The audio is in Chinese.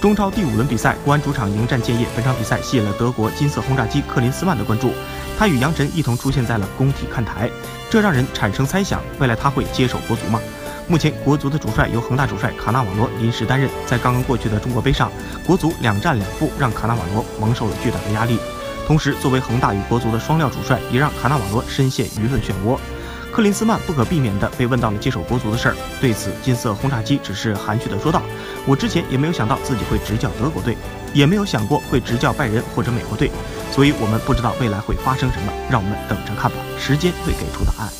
中超第五轮比赛，国安主场迎战建业。本场比赛吸引了德国金色轰炸机克林斯曼的关注，他与杨晨一同出现在了工体看台，这让人产生猜想：未来他会接手国足吗？目前国足的主帅由恒大主帅卡纳瓦罗临时担任。在刚刚过去的中国杯上，国足两战两负，让卡纳瓦罗蒙受了巨大的压力。同时，作为恒大与国足的双料主帅，也让卡纳瓦罗深陷舆论漩涡。克林斯曼不可避免地被问到了接手国足的事儿，对此，金色轰炸机只是含蓄地说道：“我之前也没有想到自己会执教德国队，也没有想过会执教拜仁或者美国队，所以我们不知道未来会发生什么，让我们等着看吧，时间会给出答案。”